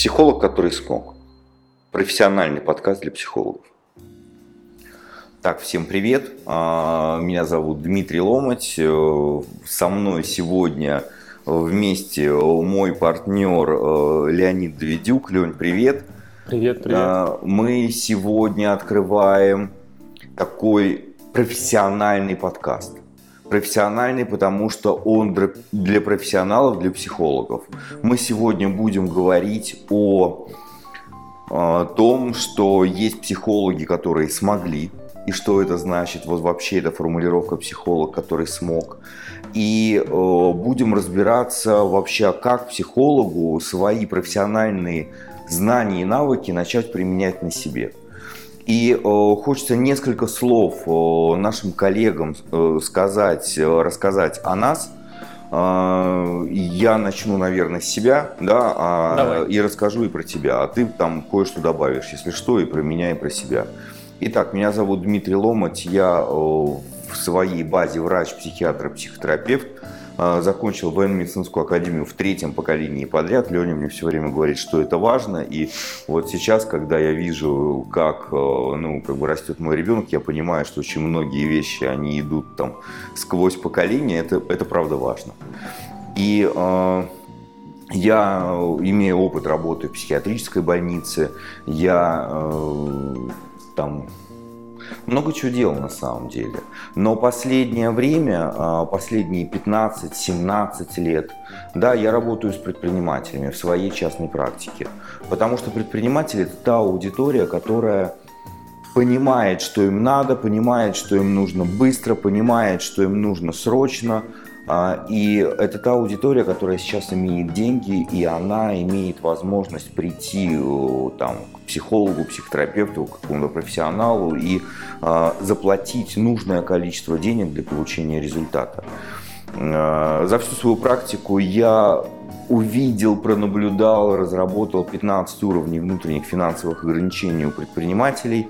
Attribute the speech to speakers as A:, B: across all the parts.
A: Психолог, который смог. Профессиональный подкаст для психологов. Так, всем привет. А, меня зовут Дмитрий Ломать. Э, со мной сегодня вместе мой партнер э, Леонид Давидюк. Лень, привет.
B: Привет, привет. А,
A: мы сегодня открываем такой профессиональный подкаст профессиональный, потому что он для профессионалов, для психологов. Мы сегодня будем говорить о, о том, что есть психологи, которые смогли, и что это значит, вот вообще эта формулировка психолог, который смог. И э, будем разбираться вообще, как психологу свои профессиональные знания и навыки начать применять на себе. И э, хочется несколько слов э, нашим коллегам э, сказать, рассказать о нас. Я начну, наверное, с себя, да, а, и расскажу и про тебя, а ты там кое-что добавишь, если что, и про меня, и про себя. Итак, меня зовут Дмитрий Ломать, я в своей базе врач, психиатр, психотерапевт. А, закончил военно-медицинскую академию в третьем поколении подряд. Леня мне все время говорит, что это важно. И вот сейчас, когда я вижу, как, э, ну, как бы растет мой ребенок, я понимаю, что очень многие вещи, они идут там сквозь поколения. Это, это правда важно. И э, я имею опыт работы в психиатрической больнице. Я э, там много чего делал на самом деле. Но последнее время, а, последние 15-17 лет, да, я работаю с предпринимателями в своей частной практике. Потому что предприниматели – это та аудитория, которая понимает, что им надо, понимает, что им нужно быстро, понимает, что им нужно срочно. А, и это та аудитория, которая сейчас имеет деньги, и она имеет возможность прийти там, психологу, психотерапевту, какому-то профессионалу и э, заплатить нужное количество денег для получения результата. Э, за всю свою практику я увидел, пронаблюдал, разработал 15 уровней внутренних финансовых ограничений у предпринимателей.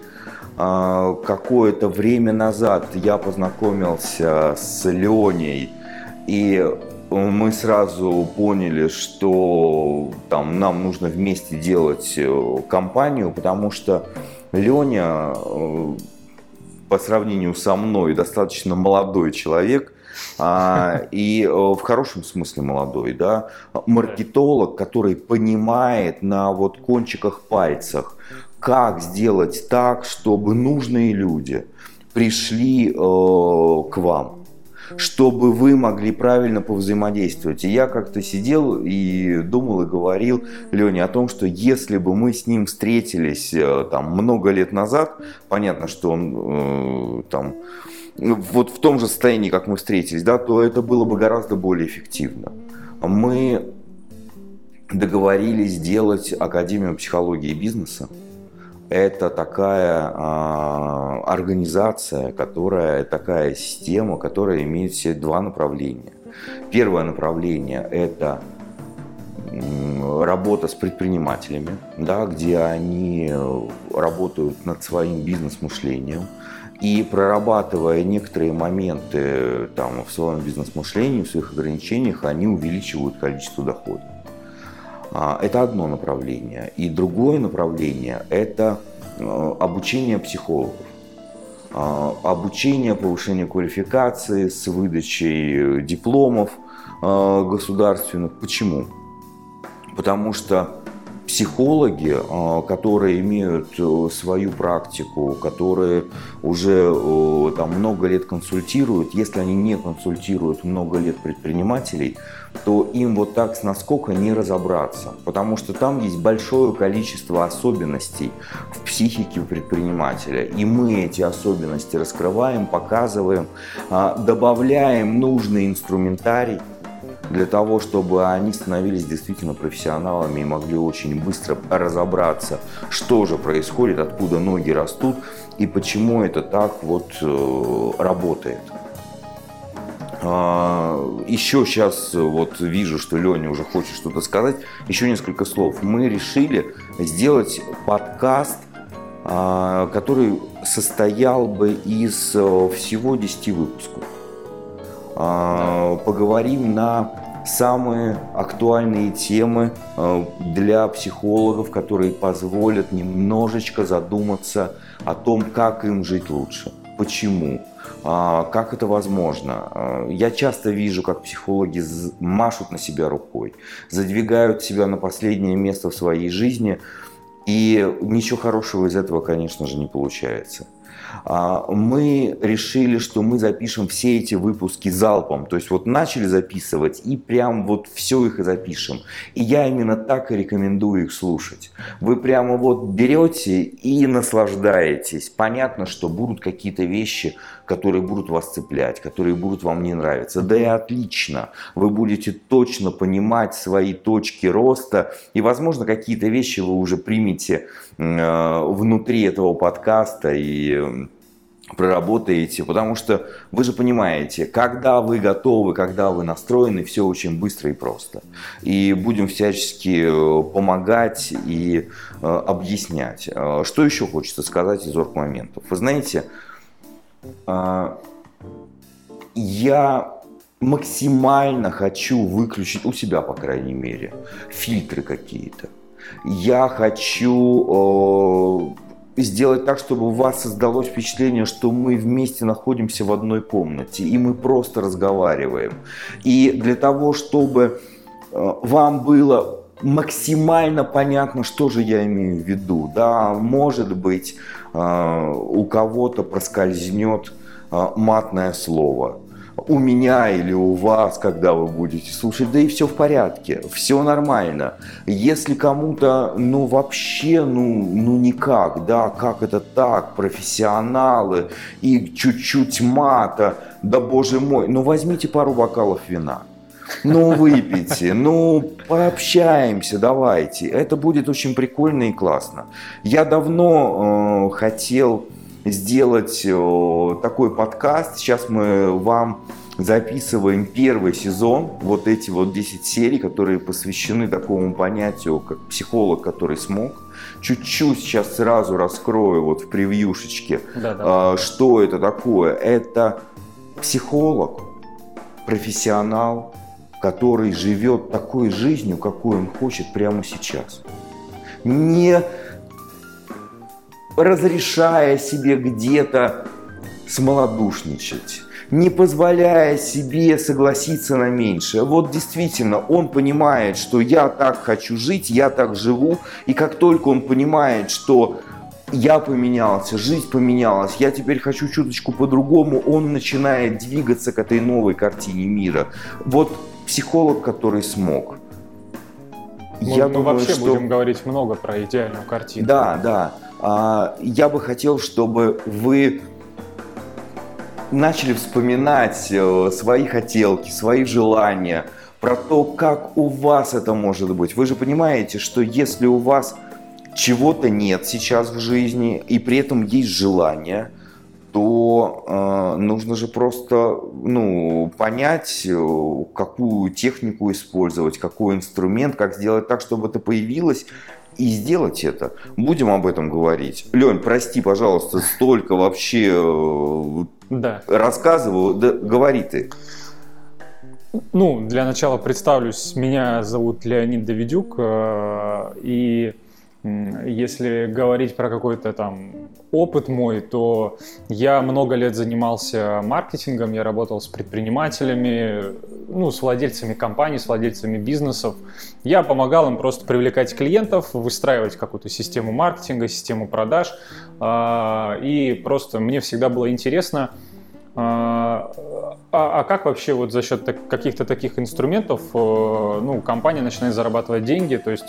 A: Э, какое-то время назад я познакомился с Леней, и мы сразу поняли, что там, нам нужно вместе делать э, компанию, потому что Леня э, по сравнению со мной достаточно молодой человек, а, и э, в хорошем смысле молодой, да, маркетолог, который понимает на вот кончиках пальцах, как сделать так, чтобы нужные люди пришли э, к вам чтобы вы могли правильно повзаимодействовать. И я как-то сидел и думал и говорил Лене о том, что если бы мы с ним встретились э, там много лет назад, понятно, что он э, там вот в том же состоянии, как мы встретились, да, то это было бы гораздо более эффективно. Мы договорились сделать Академию психологии и бизнеса это такая а, организация, которая такая система, которая имеет все два направления. Первое направление – это работа с предпринимателями, да, где они работают над своим бизнес-мышлением. И прорабатывая некоторые моменты там, в своем бизнес-мышлении, в своих ограничениях, они увеличивают количество дохода. А, это одно направление. И другое направление – это э, обучение психологов. А, обучение, повышение квалификации с выдачей дипломов э, государственных. Почему? Потому что психологи, а, которые имеют э, свою практику, которые уже э, там много лет консультируют, если они не консультируют много лет предпринимателей, то им вот так с наскока не разобраться, потому что там есть большое количество особенностей в психике предпринимателя, и мы эти особенности раскрываем, показываем, а, добавляем нужный инструментарий, для того, чтобы они становились действительно профессионалами и могли очень быстро разобраться, что же происходит, откуда ноги растут и почему это так вот э, работает. А, еще сейчас вот вижу, что Леня уже хочет что-то сказать. Еще несколько слов. Мы решили сделать подкаст, а, который состоял бы из э, всего 10 выпусков. А, поговорим на самые актуальные темы э, для психологов, которые позволят немножечко задуматься о том, как им жить лучше, почему, а, как это возможно. А, я часто вижу, как психологи машут на себя рукой, задвигают себя на последнее место в своей жизни, и ничего хорошего из этого, конечно же, не получается. А, мы решили, что мы запишем все эти выпуски залпом. То есть вот начали записывать и прям вот все их и запишем. И я именно так и рекомендую их слушать. Вы прямо вот берете и наслаждаетесь. Понятно, что будут какие-то вещи, которые будут вас цеплять, которые будут вам не нравиться. Да и отлично. Вы будете точно понимать свои точки роста. И, возможно, какие-то вещи вы уже примете э, внутри этого подкаста и проработаете, потому что вы же понимаете, когда вы готовы, когда вы настроены, все очень быстро и просто. И будем всячески э, помогать и э, объяснять. Э, что еще хочется сказать из орг моментов? Вы знаете, я максимально хочу выключить у себя, по крайней мере, фильтры какие-то. Я хочу сделать так, чтобы у вас создалось впечатление, что мы вместе находимся в одной комнате, и мы просто разговариваем. И для того, чтобы э, вам было максимально понятно, что же я имею в виду. Да, может быть, э, у кого-то проскользнет э, матное слово у меня или у вас, когда вы будете слушать, да и все в порядке, все нормально. Если кому-то, ну вообще, ну, ну никак, да, как это так, профессионалы и чуть-чуть мата, да боже мой, ну возьмите пару бокалов вина. Ну, выпейте, ну, пообщаемся, давайте. Это будет очень прикольно и классно. Я давно э, хотел сделать э, такой подкаст. Сейчас мы вам записываем первый сезон, вот эти вот 10 серий, которые посвящены такому понятию, как психолог, который смог. Чуть-чуть сейчас сразу раскрою вот в превьюшечке, да, да. что это такое. Это психолог, профессионал, который живет такой жизнью, какой он хочет прямо сейчас. Не разрешая себе где-то смолодушничать, не позволяя себе согласиться на меньшее. Вот действительно, он понимает, что я так хочу жить, я так живу, и как только он понимает, что я поменялся, жизнь поменялась, я теперь хочу чуточку по-другому, он начинает двигаться к этой новой картине мира. Вот психолог, который смог.
B: Мы, я мы думаю, вообще что... будем говорить много про идеальную картину.
A: Да, да. А, я бы хотел, чтобы вы начали вспоминать э, свои хотелки, свои желания, про то, как у вас это может быть. Вы же понимаете, что если у вас чего-то нет сейчас в жизни, и при этом есть желание, то э, нужно же просто ну, понять, э, какую технику использовать, какой инструмент, как сделать так, чтобы это появилось, и сделать это. Будем об этом говорить. Лень, прости, пожалуйста, столько вообще э, да. рассказываю. Да, говори ты.
B: Ну, для начала представлюсь. Меня зовут Леонид Давидюк. Э, и если говорить про какой-то там опыт мой, то я много лет занимался маркетингом, я работал с предпринимателями, ну, с владельцами компаний, с владельцами бизнесов. Я помогал им просто привлекать клиентов, выстраивать какую-то систему маркетинга, систему продаж. А, и просто мне всегда было интересно, а, а, а как вообще вот за счет каких-то таких инструментов э, ну, компания начинает зарабатывать деньги, то есть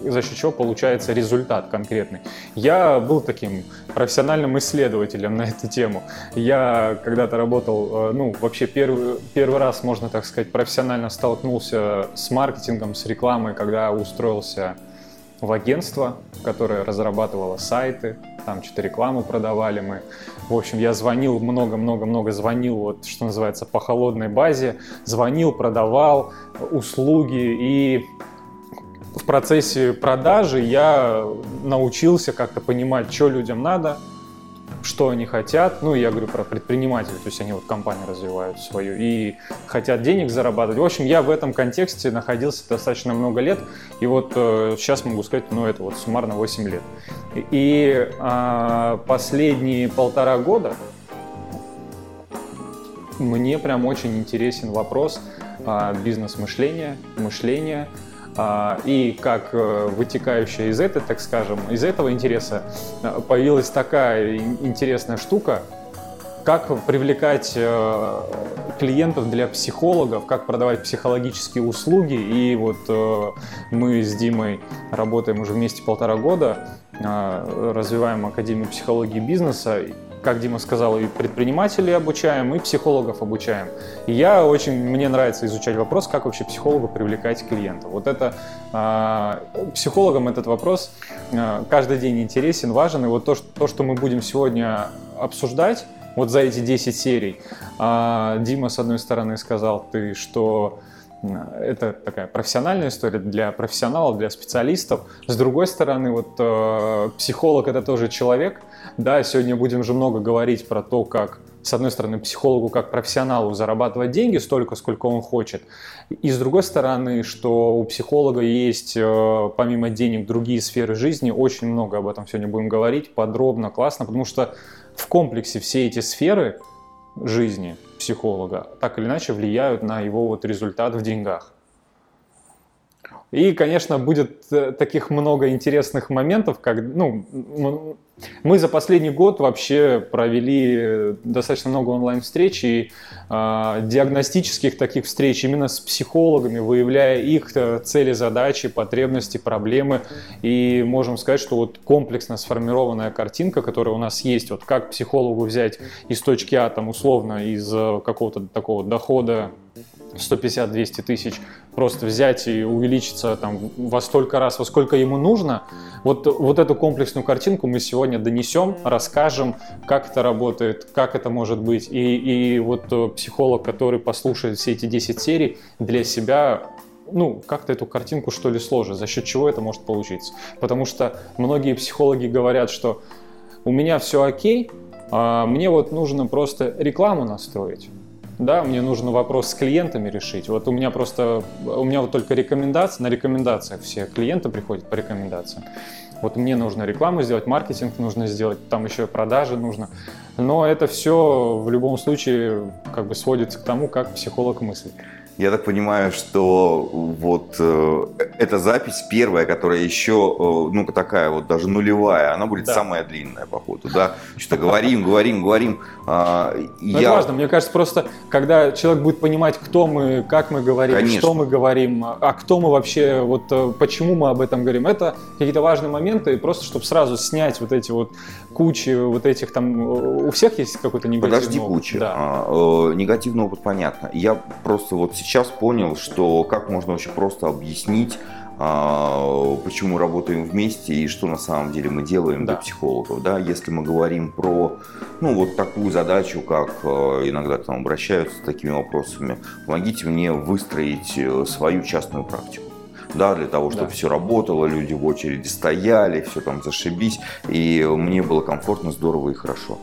B: за счет чего получается результат конкретный? Я был таким профессиональным исследователем на эту тему. Я когда-то работал, э, ну вообще первый, первый раз, можно так сказать, профессионально столкнулся с маркетингом, с рекламой, когда устроился в агентство, которое разрабатывало сайты, там что-то рекламу продавали мы. В общем, я звонил много-много-много, звонил, вот, что называется, по холодной базе, звонил, продавал услуги, и в процессе продажи я научился как-то понимать, что людям надо, что они хотят. Ну, я говорю про предпринимателей, то есть они вот компанию развивают свою и хотят денег зарабатывать. В общем, я в этом контексте находился достаточно много лет, и вот э, сейчас могу сказать, ну, это вот суммарно 8 лет. И э, последние полтора года мне прям очень интересен вопрос э, бизнес-мышления, мышления, а, и как э, вытекающая из этого, так скажем, из этого интереса э, появилась такая интересная штука, как привлекать э, клиентов для психологов, как продавать психологические услуги. И вот мы с Димой работаем уже вместе полтора года, развиваем Академию психологии бизнеса как Дима сказал, и предпринимателей обучаем, и психологов обучаем. И я очень, мне нравится изучать вопрос, как вообще психологу привлекать клиентов. Вот это, э, психологам этот вопрос э, каждый день интересен, важен. И вот то, что, то, что мы будем сегодня обсуждать, вот за эти 10 серий, э, Дима, с одной стороны, сказал ты, что это такая профессиональная история для профессионалов, для специалистов. С другой стороны, вот э, психолог это тоже человек. Да, сегодня будем же много говорить про то, как с одной стороны, психологу как профессионалу зарабатывать деньги столько, сколько он хочет. И с другой стороны, что у психолога есть, э, помимо денег, другие сферы жизни. Очень много об этом сегодня будем говорить, подробно, классно, потому что в комплексе все эти сферы жизни психолога так или иначе влияют на его вот результат в деньгах. И, конечно, будет э, таких много интересных моментов, как, ну, мы за последний год вообще провели э, достаточно много онлайн-встреч и э, диагностических таких встреч именно с психологами, выявляя их э, цели, задачи, потребности, проблемы. И можем сказать, что вот комплексно сформированная картинка, которая у нас есть, вот как психологу взять из точки А, там, условно, из какого-то такого дохода 150-200 тысяч просто взять и увеличиться там во столько раз, во сколько ему нужно. Вот, вот эту комплексную картинку мы сегодня донесем, расскажем, как это работает, как это может быть. И, и вот э, психолог, который послушает все эти 10 серий, для себя ну, как-то эту картинку что ли сложит, за счет чего это может получиться. Потому что многие психологи говорят, что у меня все окей, а мне вот нужно просто рекламу настроить да, мне нужно вопрос с клиентами решить. Вот у меня просто, у меня вот только рекомендации, на рекомендациях все клиенты приходят по рекомендациям. Вот мне нужно рекламу сделать, маркетинг нужно сделать, там еще продажи нужно. Но это все в любом случае как бы сводится к тому, как психолог мыслит.
A: Я так понимаю, что вот э, эта запись первая, которая еще, э, ну, такая вот даже нулевая, она будет да. самая длинная, походу, да? Что-то говорим, говорим, говорим.
B: Э, я... Это важно, мне кажется, просто, когда человек будет понимать, кто мы, как мы говорим, Конечно. что мы говорим, а кто мы вообще, вот э, почему мы об этом говорим, это какие-то важные моменты, просто чтобы сразу снять вот эти вот кучи вот этих там, у всех есть какой-то негативный
A: Подожди, опыт? куча. Да. А, э, негативный опыт, понятно. Я просто вот сейчас понял, что как можно очень просто объяснить, а, почему работаем вместе и что на самом деле мы делаем да. для психологов. Да? Если мы говорим про ну, вот такую задачу, как э, иногда к нам обращаются с такими вопросами, помогите мне выстроить э, свою частную практику да, для того, чтобы да. все работало, люди в очереди стояли, все там зашибись, и мне было комфортно, здорово и хорошо.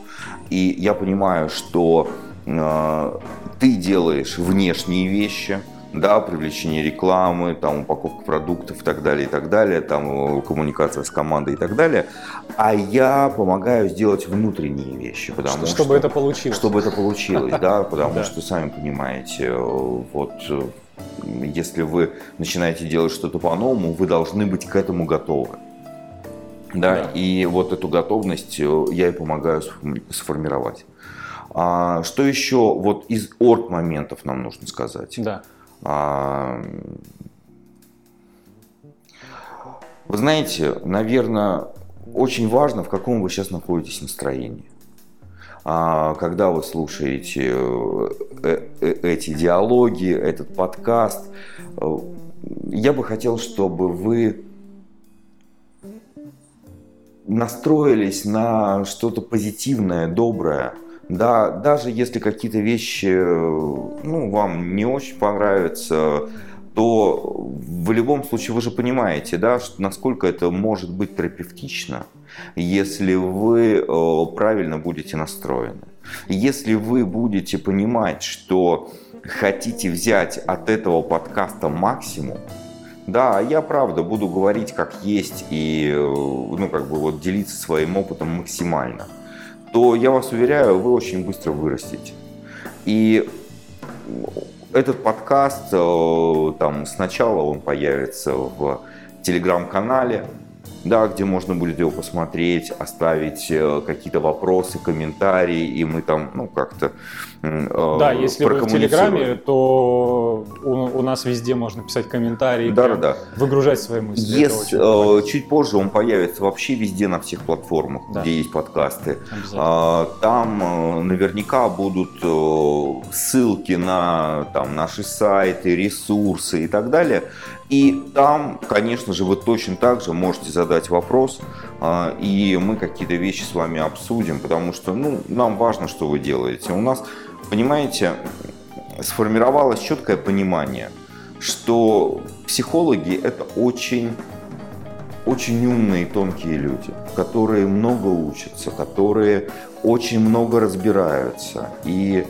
A: И я понимаю, что э, ты делаешь внешние вещи, да, привлечение рекламы, там, упаковка продуктов и так далее, и так далее, там, э, коммуникация с командой и так далее, а я помогаю сделать внутренние вещи,
B: потому что... Чтобы это получилось.
A: Чтобы это получилось, да, потому что, сами понимаете, э, вот э, если вы начинаете делать что-то по-новому, вы должны быть к этому готовы. Да, да. и вот эту готовность я и помогаю сформировать. А, что еще вот из орг моментов нам нужно сказать?
B: Да.
A: А, вы знаете, наверное, очень важно, в каком вы сейчас находитесь настроении. А, когда вы слушаете э, э, эти диалоги, этот подкаст, э, я бы хотел, чтобы вы настроились на что-то позитивное, доброе – да, даже если какие-то вещи, ну, вам не очень понравятся, то в любом случае вы же понимаете, да, насколько это может быть терапевтично, если вы э, правильно будете настроены. Если вы будете понимать, что хотите взять от этого подкаста максимум, да, я правда буду говорить как есть и э, ну, как бы вот делиться своим опытом максимально, то я вас уверяю, вы очень быстро вырастете. И этот подкаст, э, там сначала он появится в телеграм-канале, да, где можно будет его посмотреть, оставить э, какие-то вопросы, комментарии, и мы там, ну, как-то
B: Да, если вы в Телеграме, то у, у нас везде можно писать комментарии,
A: да, да,
B: выгружать свои мысли.
A: Если, э, чуть позже он появится вообще везде на всех платформах, да. где есть подкасты. Э, там э, наверняка будут э, ссылки на там, наши сайты, ресурсы и так далее. И там, конечно же, вы точно так же можете задать вопрос, а, и мы какие-то вещи с вами обсудим, потому что ну, нам важно, что вы делаете. У нас, понимаете, сформировалось четкое понимание, что психологи это очень очень умные, тонкие люди, которые много учатся, которые очень много разбираются. И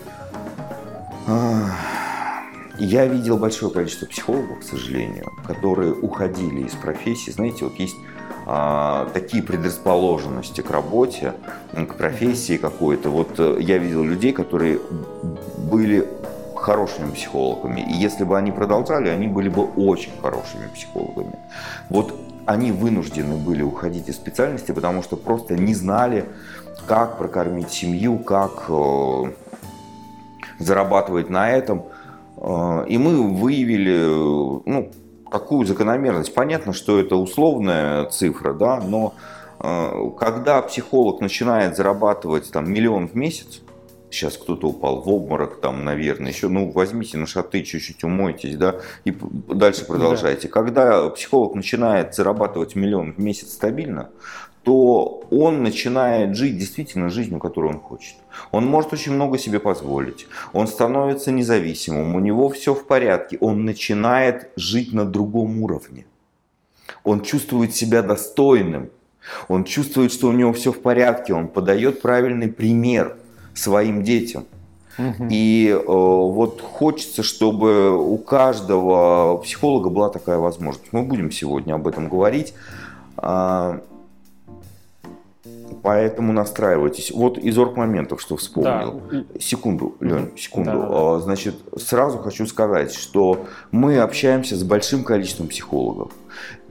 A: я видел большое количество психологов, к сожалению, которые уходили из профессии. Знаете, вот есть а, такие предрасположенности к работе, к профессии какой-то. Вот э, я видел людей, которые были хорошими психологами. И если бы они продолжали, они были бы очень хорошими психологами. Вот они вынуждены были уходить из специальности, потому что просто не знали, как прокормить семью, как э, зарабатывать на этом – а, и мы выявили ну, такую закономерность. Понятно, что это условная цифра, да, но а, когда психолог начинает зарабатывать там, миллион в месяц, сейчас кто-то упал в обморок, там, наверное, еще, ну, возьмите на шаты, чуть-чуть умойтесь, да, и дальше продолжайте. Да. Когда психолог начинает зарабатывать миллион в месяц стабильно, то он начинает жить действительно жизнью, которую он хочет. Он может очень много себе позволить. Он становится независимым, у него все в порядке. Он начинает жить на другом уровне. Он чувствует себя достойным. Он чувствует, что у него все в порядке. Он подает правильный пример своим детям. И э, вот хочется, чтобы у каждого психолога была такая возможность. Мы будем сегодня об этом говорить. А, Поэтому настраивайтесь. Вот из орг-моментов, что вспомнил. Да. Секунду, Лень, секунду. Да, да, да. Значит, сразу хочу сказать, что мы общаемся с большим количеством психологов.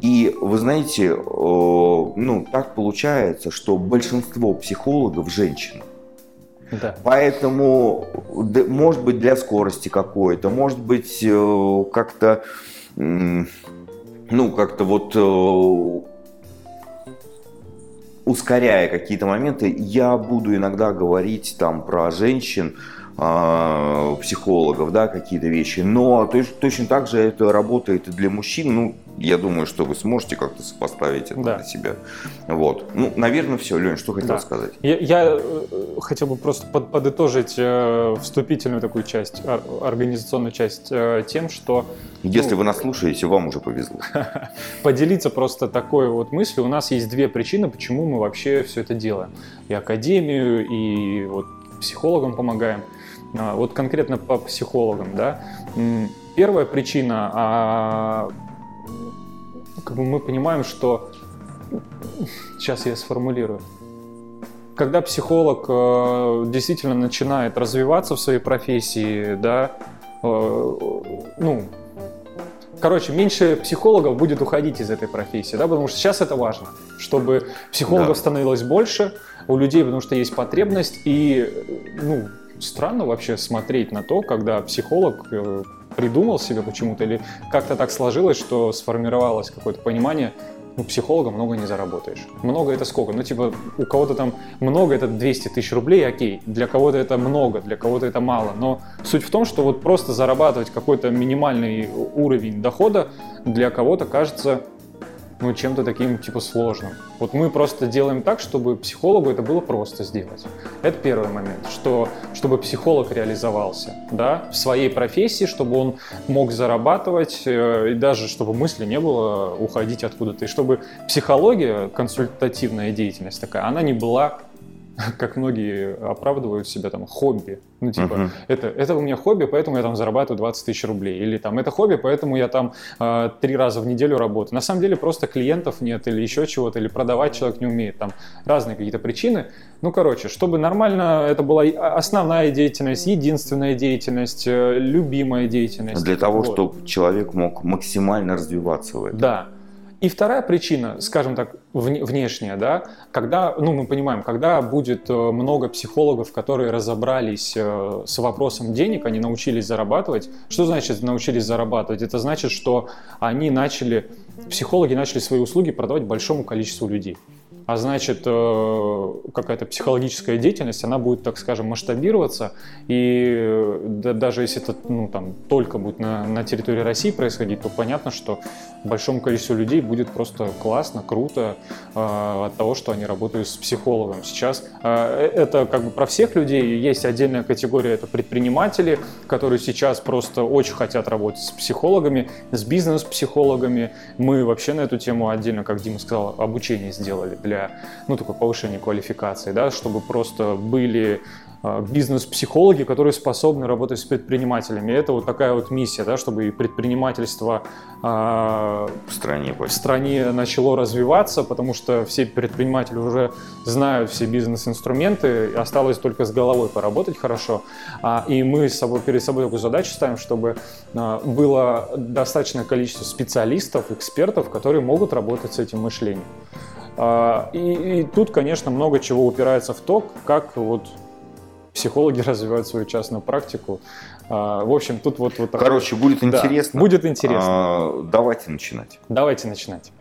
A: И вы знаете, э, ну, так получается, что большинство психологов женщины. Да. Поэтому, может быть, для скорости какой-то, может быть, э, как-то, ну, как-то вот э, ускоряя какие-то моменты, я буду иногда говорить там про женщин, а, психологов, да, какие-то вещи. Но точно так же это работает и для мужчин. Ну, я думаю, что вы сможете как-то сопоставить это да. для себя. Вот. Ну, наверное, все. Лень, что хотел да. сказать?
B: Я, я э, хотел бы просто под, подытожить э, вступительную такую часть, организационную часть э, тем, что...
A: Если ну, вы нас слушаете, вам уже повезло.
B: Поделиться просто такой вот мыслью. У нас есть две причины, почему мы вообще все это делаем. И академию, и вот психологам помогаем. А, вот конкретно по психологам, да. Первая причина, а, как бы мы понимаем, что сейчас я сформулирую. Когда психолог э, действительно начинает развиваться в своей профессии, да, э, ну, короче, меньше психологов будет уходить из этой профессии, да, потому что сейчас это важно, чтобы психологов да. становилось больше у людей, потому что есть потребность, и, ну, странно вообще смотреть на то, когда психолог э, придумал себе почему-то или как-то так сложилось, что сформировалось какое-то понимание, ну, психолога много не заработаешь. Много это сколько? Ну, типа, у кого-то там много, это 200 тысяч рублей, окей. Для кого-то это много, для кого-то это мало. Но суть в том, что вот просто зарабатывать какой-то минимальный уровень дохода для кого-то кажется ну, чем-то таким, типа, сложным. Вот мы просто делаем так, чтобы психологу это было просто сделать. Это первый момент, что, чтобы психолог реализовался, да, в своей профессии, чтобы он мог зарабатывать, э, и даже чтобы мысли не было уходить откуда-то, и чтобы психология, консультативная деятельность такая, она не была как многие оправдывают себя там хобби. Ну, типа, uh-huh. это, это у меня хобби, поэтому я там зарабатываю 20 тысяч рублей. Или там, это хобби, поэтому я там э, три раза в неделю работаю. На самом деле просто клиентов нет или еще чего-то, или продавать человек не умеет. Там разные какие-то причины. Ну, короче, чтобы нормально это была основная деятельность, единственная деятельность, э, любимая деятельность.
A: Для того, вот. чтобы человек мог максимально развиваться в этом.
B: Да. И вторая причина, скажем так, внешняя, да, когда, ну, мы понимаем, когда будет э, много психологов, которые разобрались э, с вопросом денег, они научились зарабатывать. Что значит научились зарабатывать? Это значит, что они начали, психологи начали свои услуги продавать большому количеству людей а значит э, какая-то психологическая деятельность, она будет, так скажем, масштабироваться, и да, даже если это ну, там, только будет на, на территории России происходить, то понятно, что большому количеству людей будет просто классно, круто э, от того, что они работают с психологом. Сейчас э, это как бы про всех людей, есть отдельная категория, это предприниматели, которые сейчас просто очень хотят работать с психологами, с бизнес-психологами. Мы вообще на эту тему отдельно, как Дима сказал, обучение сделали для ну, такой повышения квалификации, да, чтобы просто были а, бизнес-психологи, которые способны работать с предпринимателями. Это вот такая вот миссия, да, чтобы и предпринимательство
A: э, в, стране,
B: в стране начало развиваться, потому что все предприниматели уже знают все бизнес-инструменты, осталось только с головой поработать хорошо. А, и мы с собой, перед собой такую задачу ставим, чтобы а, было достаточное количество специалистов, экспертов, которые могут работать с этим мышлением. А, и, и тут, конечно, много чего упирается в то, как вот психологи развивают свою частную практику. А, в общем, тут вот... вот
A: Короче, будет интересно.
B: Да, будет интересно.
A: А, давайте начинать.
B: Давайте начинать.